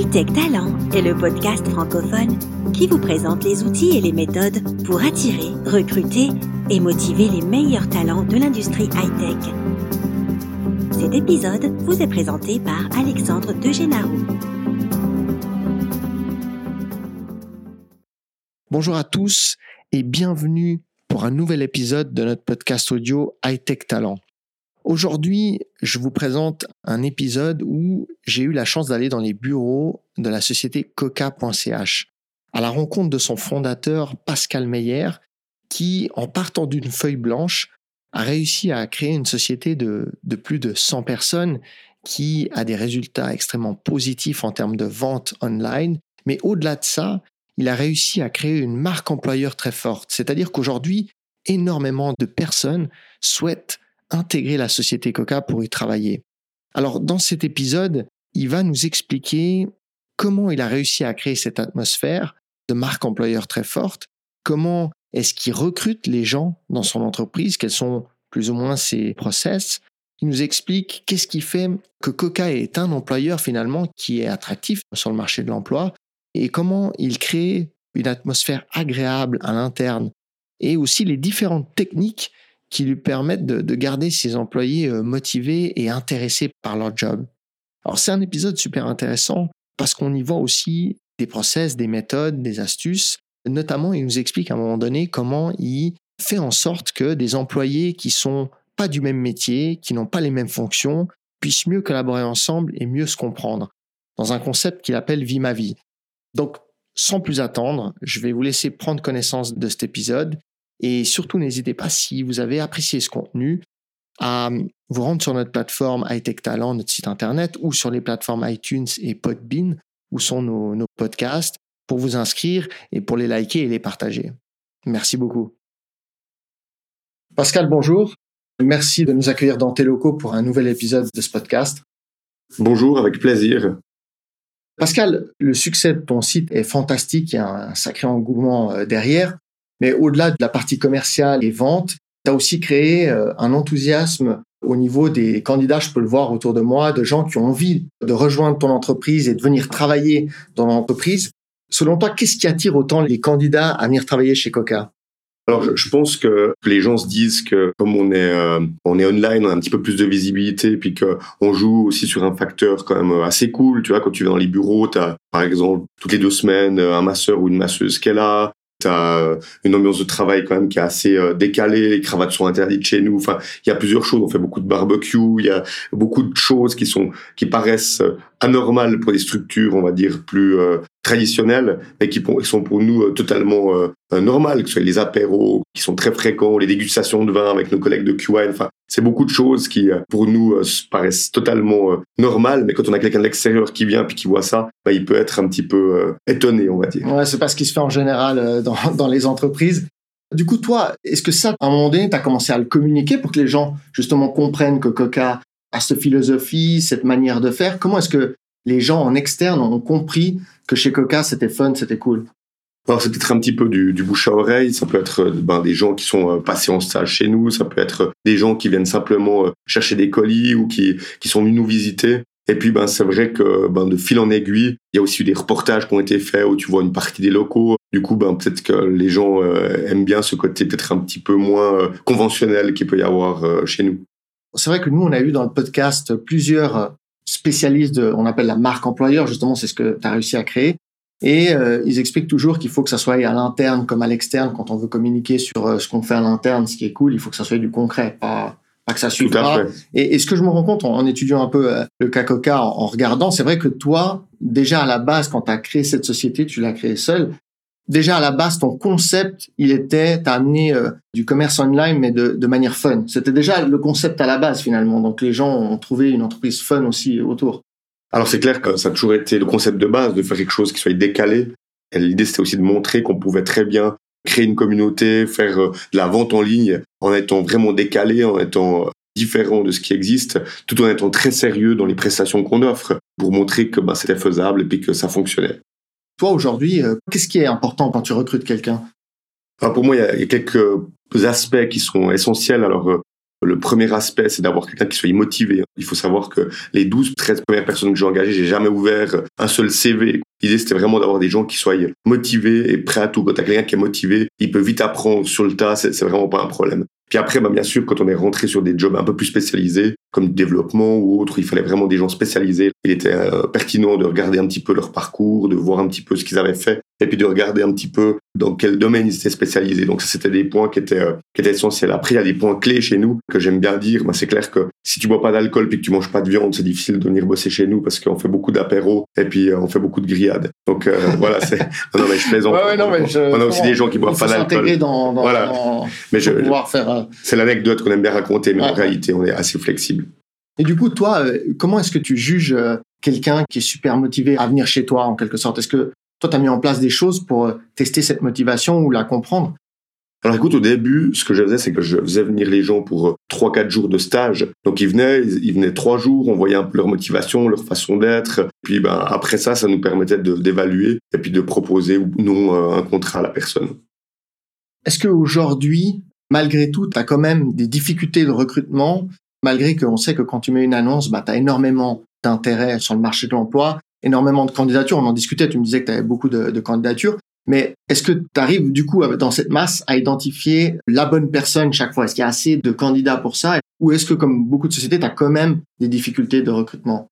Hightech Talent est le podcast francophone qui vous présente les outils et les méthodes pour attirer, recruter et motiver les meilleurs talents de l'industrie high-tech. Cet épisode vous est présenté par Alexandre Degenarou. Bonjour à tous et bienvenue pour un nouvel épisode de notre podcast audio Hightech Talent. Aujourd'hui, je vous présente un épisode où j'ai eu la chance d'aller dans les bureaux de la société coca.ch à la rencontre de son fondateur Pascal Meyer qui, en partant d'une feuille blanche, a réussi à créer une société de, de plus de 100 personnes qui a des résultats extrêmement positifs en termes de vente online. Mais au-delà de ça, il a réussi à créer une marque employeur très forte. C'est-à-dire qu'aujourd'hui, énormément de personnes souhaitent intégrer la société Coca pour y travailler. Alors dans cet épisode, il va nous expliquer comment il a réussi à créer cette atmosphère de marque employeur très forte, comment est-ce qu'il recrute les gens dans son entreprise, quels sont plus ou moins ses process. Il nous explique qu'est-ce qui fait que Coca est un employeur finalement qui est attractif sur le marché de l'emploi et comment il crée une atmosphère agréable à l'interne et aussi les différentes techniques qui lui permettent de, garder ses employés euh, motivés et intéressés par leur job. Alors c'est un épisode super intéressant parce qu'on y voit aussi des process, des méthodes, des astuces. Notamment, il nous explique à un moment donné comment il fait en sorte que des employés qui sont pas du même métier, qui n'ont pas les mêmes fonctions, puissent mieux collaborer ensemble et mieux se comprendre dans un concept qu'il appelle Vie ma vie. Donc, sans plus attendre, je vais vous laisser prendre connaissance de cet épisode et surtout, n'hésitez pas, si vous avez apprécié ce contenu, à vous rendre sur notre plateforme Hightech Talent, notre site internet, ou sur les plateformes iTunes et Podbean, où sont nos, nos podcasts, pour vous inscrire et pour les liker et les partager. Merci beaucoup. Pascal, bonjour. Merci de nous accueillir dans tes locaux pour un nouvel épisode de ce podcast. Bonjour, avec plaisir. Pascal, le succès de ton site est fantastique, il y a un sacré engouement euh, derrière. Mais au-delà de la partie commerciale et vente, tu as aussi créé euh, un enthousiasme au niveau des candidats, je peux le voir autour de moi, de gens qui ont envie de rejoindre ton entreprise et de venir travailler dans l'entreprise. Selon toi, qu'est-ce qui attire autant les candidats à venir travailler chez Coca? Alors, je pense que les gens se disent que comme on est euh, on est online, on a un petit peu plus de visibilité, puis que on joue aussi sur un facteur quand même assez cool. Tu vois, quand tu vas dans les bureaux, tu as par exemple toutes les deux semaines un masseur ou une masseuse qui est là. T'as euh, une ambiance de travail quand même qui est assez euh, décalée. Les cravates sont interdites chez nous. Enfin, il y a plusieurs choses. On fait beaucoup de barbecue. Il y a beaucoup de choses qui sont qui paraissent euh, anormales pour des structures, on va dire plus traditionnelles, mais qui sont pour nous totalement normales. Que ce soit les apéros qui sont très fréquents, les dégustations de vin avec nos collègues de QI. Enfin, c'est beaucoup de choses qui, euh, pour nous, euh, paraissent totalement euh, normales, mais quand on a quelqu'un de l'extérieur qui vient puis qui voit ça, bah, il peut être un petit peu étonné, on va dire. Ouais, c'est pas ce qui se fait en général dans, dans les entreprises. Du coup, toi, est-ce que ça, à un moment donné, tu as commencé à le communiquer pour que les gens, justement, comprennent que Coca a cette philosophie, cette manière de faire? Comment est-ce que les gens en externe ont compris que chez Coca, c'était fun, c'était cool alors c'est peut-être un petit peu du, du, bouche à oreille, ça peut être euh, ben, des gens qui sont euh, passés en stage chez nous, ça peut être des gens qui viennent simplement euh, chercher des colis ou qui, qui sont venus nous visiter. Et puis ben c'est vrai que ben de fil en aiguille, il y a aussi eu des reportages qui ont été faits où tu vois une partie des locaux. Du coup ben peut-être que les gens aiment bien ce côté peut-être un petit peu moins conventionnel qu'il peut y avoir chez nous. C'est vrai que nous on a eu dans le podcast plusieurs spécialistes de, on appelle la marque employeur justement c'est ce que tu as réussi à créer et euh, ils expliquent toujours qu'il faut que ça soit à l'interne comme à l'externe. Quand on veut communiquer sur euh, ce qu'on fait à l'interne, ce qui est cool, il faut que ça soit du concret, pas, pas que ça suive. Et, et, ce que je me rends compte en, étudiant un peu euh, le cas Coca, en, regardant, c'est vrai que toi, déjà à la base, quand tu as créé cette société, tu l'as créée seul. Déjà à la base, ton concept, il était, t'as amené du commerce online, mais de, manière fun. C'était déjà le concept à la base finalement. Donc les gens ont trouvé une entreprise fun aussi autour. Alors c'est clair que ça a toujours été le concept de base de faire quelque chose qui soit décalé. L'idée c'était aussi de montrer qu'on pouvait très bien créer une communauté, faire euh, de la vente en ligne en étant vraiment décalé, en étant euh, différent de ce qui existe, tout en étant très sérieux dans les prestations qu'on offre pour montrer que bah, c'était faisable et puis que ça fonctionnait. Toi aujourd'hui, euh, qu'est-ce qui est important quand tu recrutes quelqu'un? Pour moi, il y, a, quelques aspects qui sont essentiels. Alors Le premier aspect, c'est d'avoir quelqu'un qui soit motivé. Il faut savoir que les 12, 13 premières personnes que j'ai engagées, j'ai jamais ouvert un seul CV. L'idée, c'était vraiment d'avoir des gens qui soient motivés et prêts à tout. Quand tu as quelqu'un qui est motivé, il peut vite apprendre sur le tas, c'est vraiment pas un problème. Puis après, bah, bien sûr, quand on est rentré sur des jobs un peu plus spécialisés, comme du développement ou autre, il fallait vraiment des gens spécialisés. Il était euh, pertinent de regarder un petit peu leur parcours, de voir un petit peu ce qu'ils avaient fait, et puis de regarder un petit peu dans quel domaine ils étaient spécialisés. Donc ça, c'était des points qui étaient, euh, qui étaient essentiels. Après, il y a des points clés chez nous que j'aime bien dire. Bah, c'est clair que si tu bois pas d'alcool puis que tu manges pas de viande, c'est difficile de venir bosser chez nous parce qu'on fait beaucoup d'apéros et puis euh, on fait beaucoup de grillades. Donc voilà, c'est non, mais je plaisante. Ouais, non, mais je... On a aussi des gens qui boivent pas d'alcool. Dans, dans, voilà. Dans... Mais je, faire. C'est l'anecdote qu'on aime bien raconter, mais en réalité, on est assez flexible. Et du coup, toi, euh, comment est-ce que tu juges euh, quelqu'un qui est super motivé à venir chez toi, en quelque sorte? Est-ce que toi, tu as mis en place des choses pour euh, tester cette motivation ou la comprendre? Alors écoute, au début, ce que je faisais, c'est que je faisais venir les gens pour trois, quatre jours de stage. Donc ils venaient, ils venaient trois jours, on voyait un peu leur motivation, leur façon d'être. Puis ben après ça, ça nous permettait d'évaluer et puis de proposer ou non un contrat à la personne. Est-ce qu'aujourd'hui, malgré tout, tu as quand même des difficultés de recrutement malgré qu'on sait que quand tu mets une annonce, bah, tu as énormément d'intérêt sur le marché de l'emploi, énormément de candidatures. On en discutait, tu me disais que tu avais beaucoup de, candidatures. Mais est-ce que tu arrives du coup dans cette masse à identifier la bonne personne chaque fois? Est-ce qu'il y a assez de candidats pour ça? Ou est-ce que comme beaucoup de sociétés, tu as quand même des difficultés de recrutement?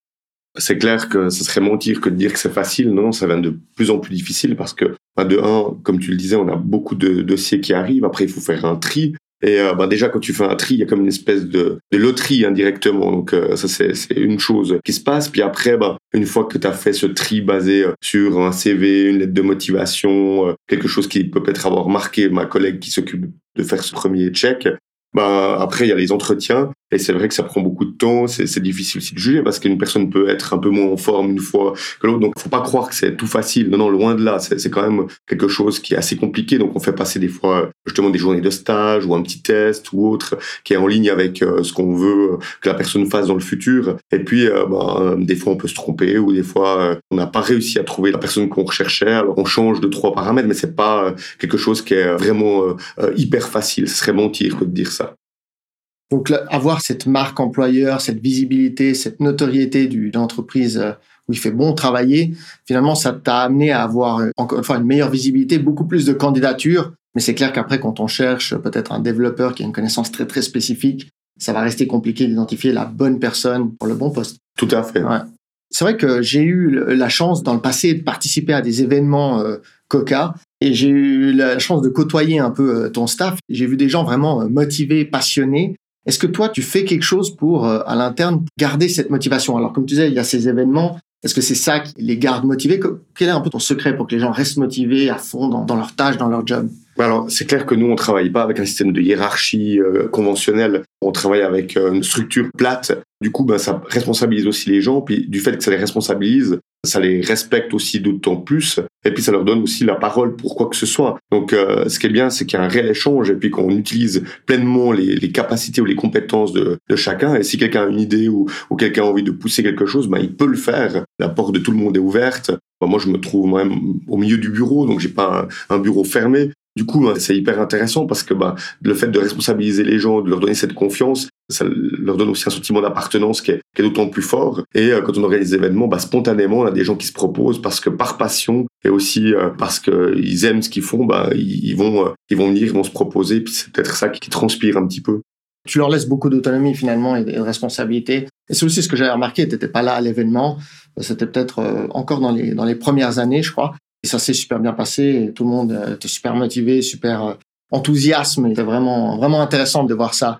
C'est clair que ce serait mentir que de dire que c'est facile. Non, ça devient de plus en plus difficile parce que, bah, de un, comme tu le disais, on a beaucoup de dossiers qui arrivent. Après, il faut faire un tri. Et euh, bah déjà, quand tu fais un tri, il y a comme une espèce de, de loterie indirectement. Donc euh, ça, c'est, c'est une chose qui se passe. Puis après, bah, une fois que tu as fait ce tri basé euh, sur un CV, une lettre de motivation, quelque chose qui peut peut-être avoir marqué ma collègue qui s'occupe de faire ce premier check, bah, après, il y a les entretiens. Et c'est vrai que ça prend beaucoup de temps. C'est difficile aussi de juger parce qu'une personne peut être un peu moins en forme une fois que l'autre. Donc, faut pas croire que c'est tout facile. Non, non, loin de là. C'est quand même quelque chose qui est assez compliqué. Donc, on fait passer des fois, justement, des journées de stage ou un petit test ou autre qui est en ligne avec euh, ce qu'on veut que la personne fasse dans le futur. Et puis, euh, bah, des fois, on peut se tromper ou des fois, euh, on n'a pas réussi à trouver la personne qu'on recherchait. Alors, on change de trois paramètres, mais c'est pas quelque chose qui est vraiment hyper facile. Ce serait mentir que de dire ça. Donc avoir cette marque employeur, cette visibilité, cette notoriété de l'entreprise euh, où il fait bon travailler, finalement ça t'a amené à avoir euh, encore une fois une meilleure visibilité, beaucoup plus de candidatures. Mais c'est clair qu'après quand on cherche peut-être un développeur qui a une connaissance très très spécifique, ça va rester compliqué d'identifier la bonne personne pour le bon poste. Tout à fait. Ouais. C'est vrai que j'ai eu la chance dans le passé de participer à des événements euh, Coca et j'ai eu la chance de côtoyer un peu ton staff. J'ai vu des gens vraiment motivés, passionnés est-ce que toi, tu fais quelque chose pour, euh, à l'interne, garder cette motivation? Alors, comme tu disais, il y a ces événements. Est-ce que c'est ça qui les garde motivés? Quel est un peu ton secret pour que les gens restent motivés à fond dans, leur tâche, dans leur job? Bah alors, c'est clair que nous, on travaille pas avec un système de hiérarchie euh, conventionnel. On travaille avec euh, une structure plate. Du coup, ben, ça responsabilise aussi les gens. Puis, du fait que ça les responsabilise, ça les respecte aussi d'autant plus, et puis ça leur donne aussi la parole pour quoi que ce soit. Donc euh, ce qui est bien, c'est qu'il y a un réel échange, et puis qu'on utilise pleinement les, les, capacités ou les compétences de, de chacun, et si quelqu'un a une idée ou, ou quelqu'un a envie de pousser quelque chose, ben, il peut le faire. La porte de tout le monde est ouverte. Ben, moi, je me trouve même au milieu du bureau, donc j'ai pas un, un bureau fermé. Du coup, c'est hyper intéressant parce que bah, le fait de responsabiliser les gens, de leur donner cette confiance, ça leur donne aussi un sentiment d'appartenance qui est, d'autant plus fort. Et euh, quand on organise des événements, bah, spontanément, on a des gens qui se proposent parce que par passion et aussi euh, parce qu'ils aiment ce qu'ils font, bah, ils, vont, euh, ils vont venir, ils vont se proposer. Puis c'est peut-être ça qui, transpire un petit peu. Tu leur laisses beaucoup d'autonomie finalement et de responsabilité. Et c'est aussi ce que j'avais remarqué. Tu n'étais pas là à l'événement. C'était peut-être encore dans les premières années, je crois. Et ça s'est super bien passé. tout le monde euh, était super motivé, super euh, enthousiasme. C'était vraiment, vraiment intéressant de voir ça.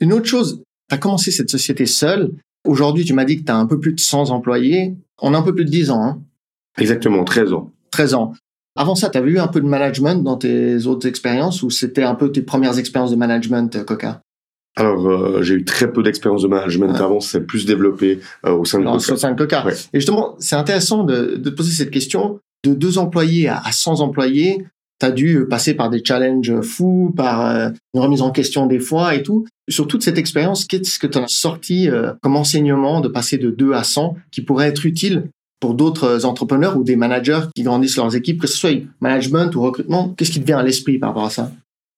Une autre chose, tu as commencé cette société seule. Aujourd'hui, tu m'as dit que tu as un peu plus de 100 employés. On a un peu plus de 10 ans. Hein Exactement, 13 ans. 13 ans. Avant ça, tu avais eu un peu de management dans tes autres expériences ou c'était un peu tes premières expériences de management, Coca? Alors, euh, j'ai eu très peu d'expérience de management avant, c'est plus développé euh, au sein de Coca. Au sein de Coca. Et justement, c'est intéressant de, de poser cette question. De deux employés à, à 100 employés, tu as dû passer par des challenges fous, par euh, une remise en question des fois et tout. Sur toute cette expérience, qu'est-ce que tu as sorti comme enseignement de passer de 2 à 100 qui pourrait être utile pour d'autres entrepreneurs ou des managers qui grandissent leurs équipes, que ce soit management ou recrutement? Qu'est-ce qui te vient à l'esprit par rapport à ça?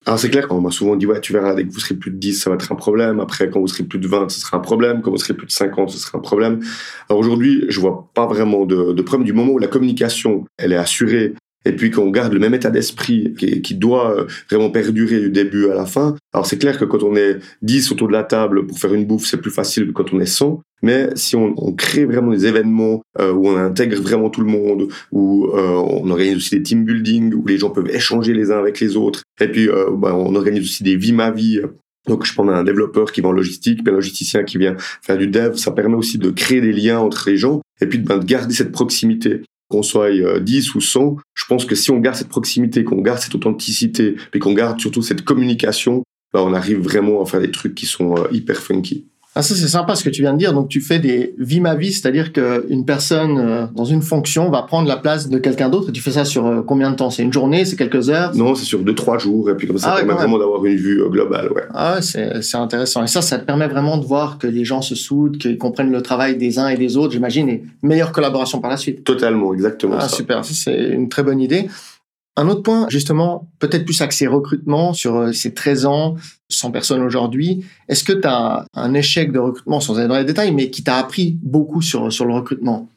Alors c'est clair, on m'a souvent dit, ouais, tu verras, dès que vous serez plus de 10, ça va être un problème. Après, quand vous serez plus de 20, ce sera un problème. Quand vous serez plus de 50, ce sera un problème. Alors aujourd'hui, je vois pas vraiment de, de problème du moment où la communication, elle est assurée et puis qu'on garde le même état d'esprit qui, qui, doit euh, vraiment perdurer du début à la fin. Alors c'est clair que quand on est 10 autour de la table pour faire une bouffe, c'est plus facile que quand on est 100. Mais si on, on crée vraiment des événements euh, où on intègre vraiment tout le monde, où euh, on organise aussi des team building, où les gens peuvent échanger les uns avec les autres, et puis euh, bah, on organise aussi des vies ma vie. Donc, je prends un développeur qui va en logistique, puis un logisticien qui vient faire du dev. Ça permet aussi de créer des liens entre les gens et puis ben, de garder cette proximité qu'on soit 10 euh, ou 100, je pense que si on garde cette proximité, qu'on garde cette authenticité, puis qu'on garde surtout cette communication, bah, on arrive vraiment à faire des trucs qui sont euh, hyper funky. Ah, ça, c'est sympa ce que tu viens de dire. Donc, tu fais des vie ma vie, c'est-à-dire qu'une personne euh, dans une fonction va prendre la place de quelqu'un d'autre. Et tu fais ça sur euh, combien de temps? C'est une journée? C'est quelques heures? Non, c'est sur deux, trois jours. Et puis, comme ça, ah, ça permet vraiment d'avoir une vue euh, globale. Ouais. Ah, c'est intéressant. Et ça, ça te permet vraiment de voir que les gens se soudent, qu'ils comprennent le travail des uns et des autres, j'imagine, et meilleure collaboration par la suite. Totalement, exactement. Ah, super. C'est une très bonne idée. Un autre point, justement, peut-être plus axé recrutement sur euh, ces 13 ans, 100 personnes aujourd'hui. Est-ce que tu as un échec de recrutement, sans aller dans les détails, mais qui t'a appris beaucoup sur, sur le recrutement?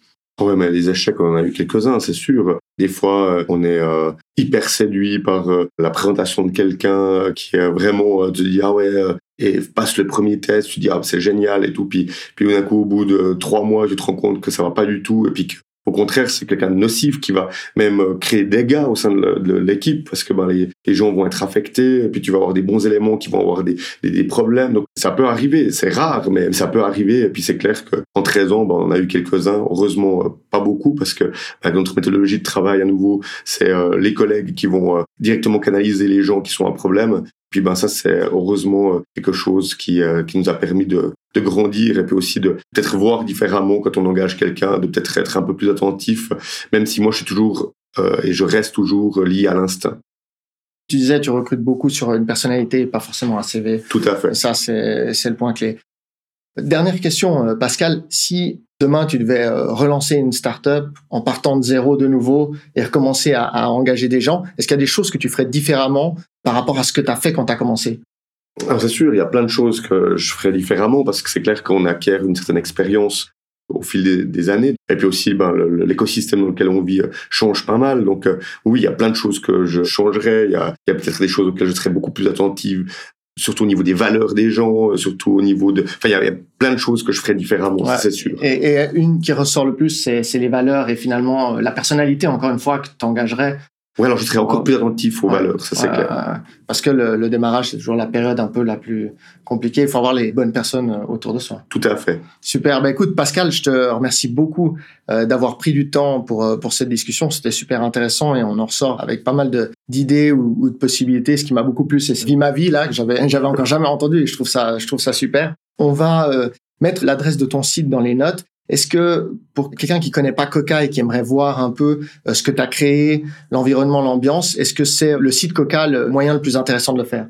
Oui, mais les échecs, on en a eu quelques-uns, c'est sûr. Des fois, euh, on est euh, hyper séduit par la présentation de quelqu'un qui est vraiment te dit ah ouais et passe le premier test, tu dis ah c'est génial et tout, puis puis d'un coup au bout de trois mois, tu te rends compte que ça va pas du tout et puis que contraire, c'est quelqu'un de nocif qui va même euh, créer des dégâts au sein de l'équipe parce que ben, les, gens vont être affectés et puis tu vas avoir des bons éléments qui vont avoir des problèmes. Donc ça peut arriver, c'est rare, mais ça peut arriver. Et puis c'est clair qu'en 13 ans, ben, on a eu quelques-uns, heureusement euh, pas beaucoup parce que ben, notre méthodologie de travail à nouveau, c'est euh, les collègues qui vont directement canaliser les gens qui sont un problème puis ben ça c'est heureusement euh, quelque chose qui euh, qui nous a permis de de grandir et puis aussi de peut-être voir différemment quand on engage quelqu'un, de peut-être être un peu plus attentif, même si moi je suis toujours euh, et je reste toujours lié à l'instinct. Tu disais, tu recrutes beaucoup sur une personnalité et pas forcément un CV. Tout à fait. Ça, c'est, c'est le point clé. Dernière question, Pascal. Si demain tu devais relancer une startup en partant de zéro de nouveau et recommencer à, engager des gens, est-ce qu'il y a des choses que tu ferais différemment par rapport à ce que tu as fait quand tu as commencé? Alors c'est sûr, il y a plein de choses que je ferais différemment parce que c'est clair qu'on acquiert une certaine expérience au fil des, années. Et puis aussi, ben, l'écosystème dans lequel on vit euh, change pas mal. Donc euh, oui, il y a plein de choses que je changerais. Il y a, a peut-être des choses auxquelles je serais beaucoup plus attentive surtout au niveau des valeurs des gens, euh, surtout au niveau de... Enfin, il y, a plein de choses que je ferais différemment, c'est sûr. Et, et, une qui ressort le plus, c'est les valeurs et finalement la personnalité, encore une fois, que tu engagerais. Ouais, alors je serais encore plus attentif aux valeurs, ça c'est clair. Parce que le, le démarrage, c'est toujours la période un peu la plus compliquée. Il faut avoir les bonnes personnes euh, autour de soi. Tout à fait. Super. Ben écoute, Pascal, je te remercie beaucoup euh, d'avoir pris du temps pour euh, pour cette discussion. C'était super intéressant et on en ressort avec pas mal de d'idées ou, ou, de possibilités. Ce qui m'a beaucoup plu, c'est Vie ma vie là que j'avais j'avais encore jamais entendu et je trouve ça je trouve ça super. On va mettre l'adresse de ton site dans les notes est-ce que pour quelqu'un qui connaît pas Coca et qui aimerait voir un peu euh, ce que tu as créé, l'environnement, l'ambiance, est-ce que c'est le site Coca le moyen le plus intéressant de le faire?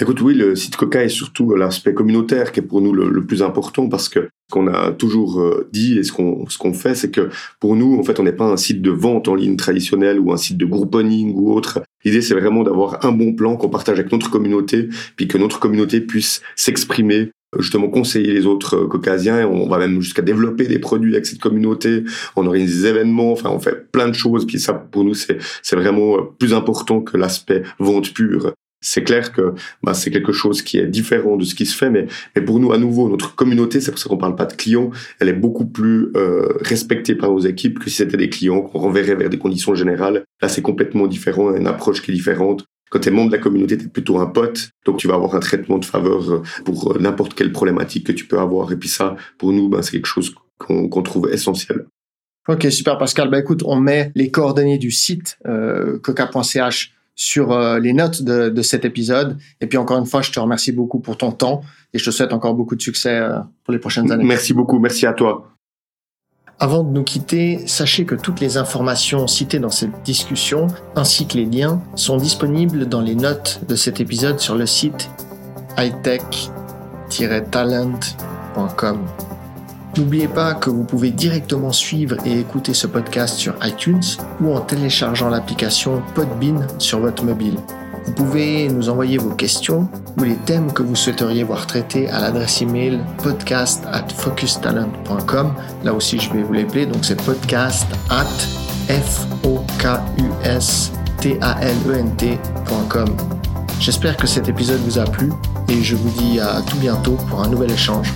Écoute, oui, le site Coca est surtout l'aspect communautaire qui est pour nous le, plus important parce que ce qu'on a toujours euh, dit et ce qu'on ce qu'on fait, c'est que pour nous, en fait, on n'est pas un site de vente en ligne traditionnel ou un site de grouponing ou autre. L'idée, c'est vraiment d'avoir un bon plan qu'on partage avec notre communauté, puis que notre communauté puisse s'exprimer justement conseiller les autres euh, caucasiens on va même jusqu'à développer des produits avec cette communauté on organise des événements enfin on fait plein de choses puis ça pour nous c'est c'est vraiment euh, plus important que l'aspect vente pure c'est clair que bah, c'est quelque chose qui est différent de ce qui se fait, mais, mais pour nous, à nouveau, notre communauté, c'est pour ça qu'on parle pas de clients, elle est beaucoup plus euh, respectée par nos équipes que si c'était des clients qu'on renverrait vers des conditions générales. Là, c'est complètement différent, une approche qui est différente. Quand tu es membre de la communauté, tu es plutôt un pote, donc tu vas avoir un traitement de faveur euh, pour euh, n'importe quelle problématique que tu peux avoir. Et puis ça, pour nous, ben, c'est quelque chose qu'on trouve essentiel. Ok, super Pascal. Bah écoute, on met les coordonnées du site euh, coca.ch sur euh, les notes de, de, cet épisode. Et puis encore une fois, je te remercie beaucoup pour ton temps et je te souhaite encore beaucoup de succès pour les prochaines années. Merci beaucoup, merci à toi. Avant de nous quitter, sachez que toutes les informations citées dans cette discussion, ainsi que les liens, sont disponibles dans les notes de cet épisode sur le site hightech-talent.com. N'oubliez pas que vous pouvez directement suivre et écouter ce podcast sur iTunes ou en téléchargeant l'application Podbean sur votre mobile. Vous pouvez nous envoyer vos questions ou les thèmes que vous souhaiteriez voir traités à l'adresse email podcast at focustalent.com. Là aussi, je vais vous l'appeler. Donc, c'est podcast at. J'espère que cet épisode vous a plu et je vous dis à tout bientôt pour un nouvel échange.